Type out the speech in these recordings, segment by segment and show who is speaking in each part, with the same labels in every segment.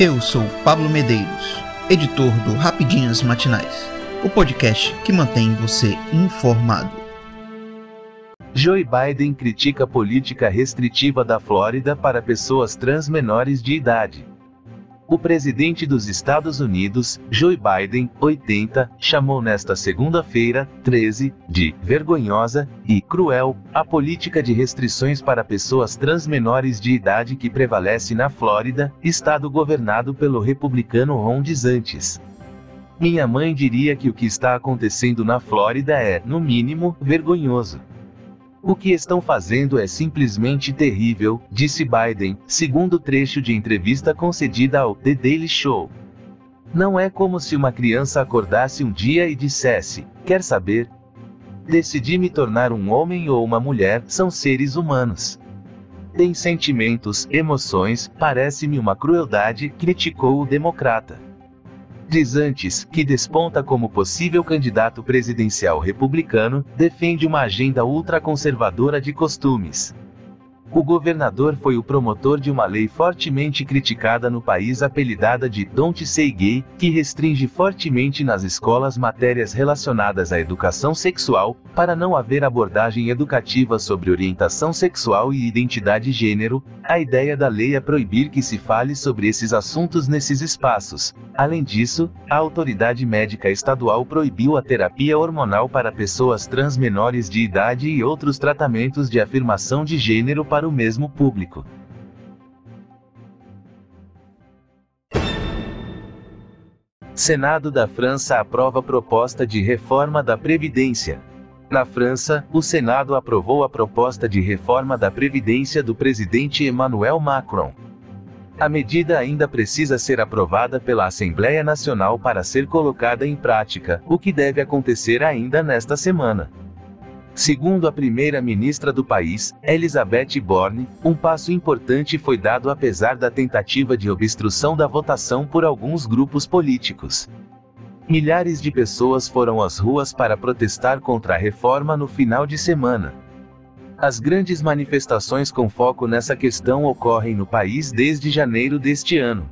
Speaker 1: Eu sou Pablo Medeiros, editor do Rapidinhas Matinais, o podcast que mantém você informado.
Speaker 2: Joe Biden critica a política restritiva da Flórida para pessoas trans menores de idade. O presidente dos Estados Unidos, Joe Biden, 80, chamou nesta segunda-feira, 13, de vergonhosa e cruel a política de restrições para pessoas trans menores de idade que prevalece na Flórida, estado governado pelo republicano Ron DeSantis. Minha mãe diria que o que está acontecendo na Flórida é, no mínimo, vergonhoso. O que estão fazendo é simplesmente terrível, disse Biden, segundo trecho de entrevista concedida ao The Daily Show. Não é como se uma criança acordasse um dia e dissesse: Quer saber? Decidi me tornar um homem ou uma mulher, são seres humanos. Tem sentimentos, emoções, parece-me uma crueldade, criticou o democrata. Diz antes, que desponta como possível candidato presidencial republicano, defende uma agenda ultraconservadora de costumes. O governador foi o promotor de uma lei fortemente criticada no país apelidada de Don't Say Gay, que restringe fortemente nas escolas matérias relacionadas à educação sexual, para não haver abordagem educativa sobre orientação sexual e identidade gênero. A ideia da lei é proibir que se fale sobre esses assuntos nesses espaços. Além disso, a autoridade médica estadual proibiu a terapia hormonal para pessoas trans menores de idade e outros tratamentos de afirmação de gênero para para o mesmo público. Senado da França aprova proposta de reforma da Previdência. Na França, o Senado aprovou a proposta de reforma da Previdência do presidente Emmanuel Macron. A medida ainda precisa ser aprovada pela Assembleia Nacional para ser colocada em prática, o que deve acontecer ainda nesta semana. Segundo a primeira-ministra do país, Elizabeth Borne, um passo importante foi dado apesar da tentativa de obstrução da votação por alguns grupos políticos. Milhares de pessoas foram às ruas para protestar contra a reforma no final de semana. As grandes manifestações com foco nessa questão ocorrem no país desde janeiro deste ano.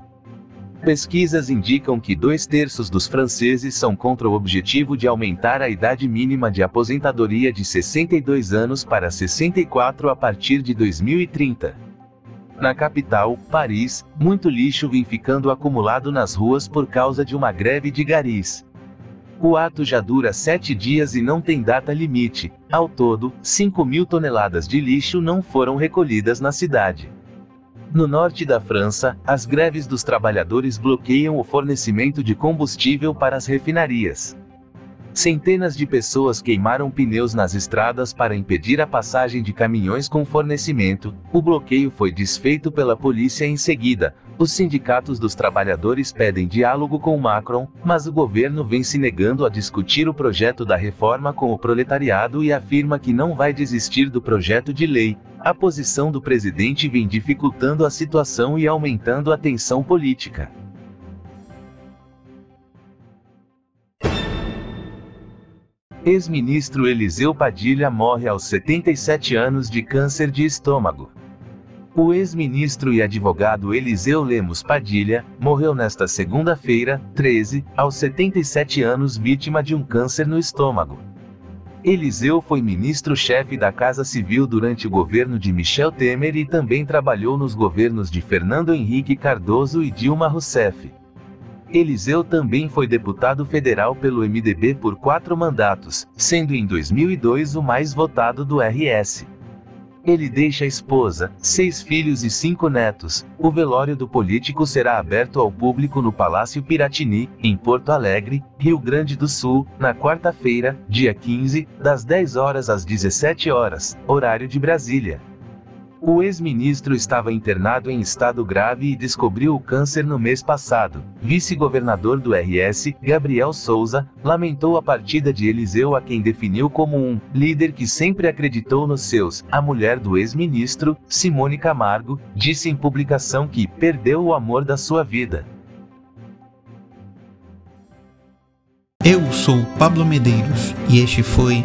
Speaker 2: Pesquisas indicam que dois terços dos franceses são contra o objetivo de aumentar a idade mínima de aposentadoria de 62 anos para 64 a partir de 2030. Na capital, Paris, muito lixo vem ficando acumulado nas ruas por causa de uma greve de garis. O ato já dura sete dias e não tem data limite. Ao todo, 5 mil toneladas de lixo não foram recolhidas na cidade. No norte da França, as greves dos trabalhadores bloqueiam o fornecimento de combustível para as refinarias. Centenas de pessoas queimaram pneus nas estradas para impedir a passagem de caminhões com fornecimento. O bloqueio foi desfeito pela polícia em seguida. Os sindicatos dos trabalhadores pedem diálogo com Macron, mas o governo vem se negando a discutir o projeto da reforma com o proletariado e afirma que não vai desistir do projeto de lei. A posição do presidente vem dificultando a situação e aumentando a tensão política. Ex-ministro Eliseu Padilha morre aos 77 anos de câncer de estômago. O ex-ministro e advogado Eliseu Lemos Padilha morreu nesta segunda-feira, 13, aos 77 anos, vítima de um câncer no estômago. Eliseu foi ministro-chefe da Casa Civil durante o governo de Michel Temer e também trabalhou nos governos de Fernando Henrique Cardoso e Dilma Rousseff. Eliseu também foi deputado federal pelo MDB por quatro mandatos, sendo em 2002 o mais votado do RS. Ele deixa esposa, seis filhos e cinco netos. O velório do político será aberto ao público no Palácio Piratini, em Porto Alegre, Rio Grande do Sul, na quarta-feira, dia 15, das 10 horas às 17 horas, horário de Brasília. O ex-ministro estava internado em estado grave e descobriu o câncer no mês passado. Vice-governador do RS, Gabriel Souza, lamentou a partida de Eliseu a quem definiu como um líder que sempre acreditou nos seus. A mulher do ex-ministro, Simone Camargo, disse em publicação que perdeu o amor da sua vida.
Speaker 1: Eu sou Pablo Medeiros e este foi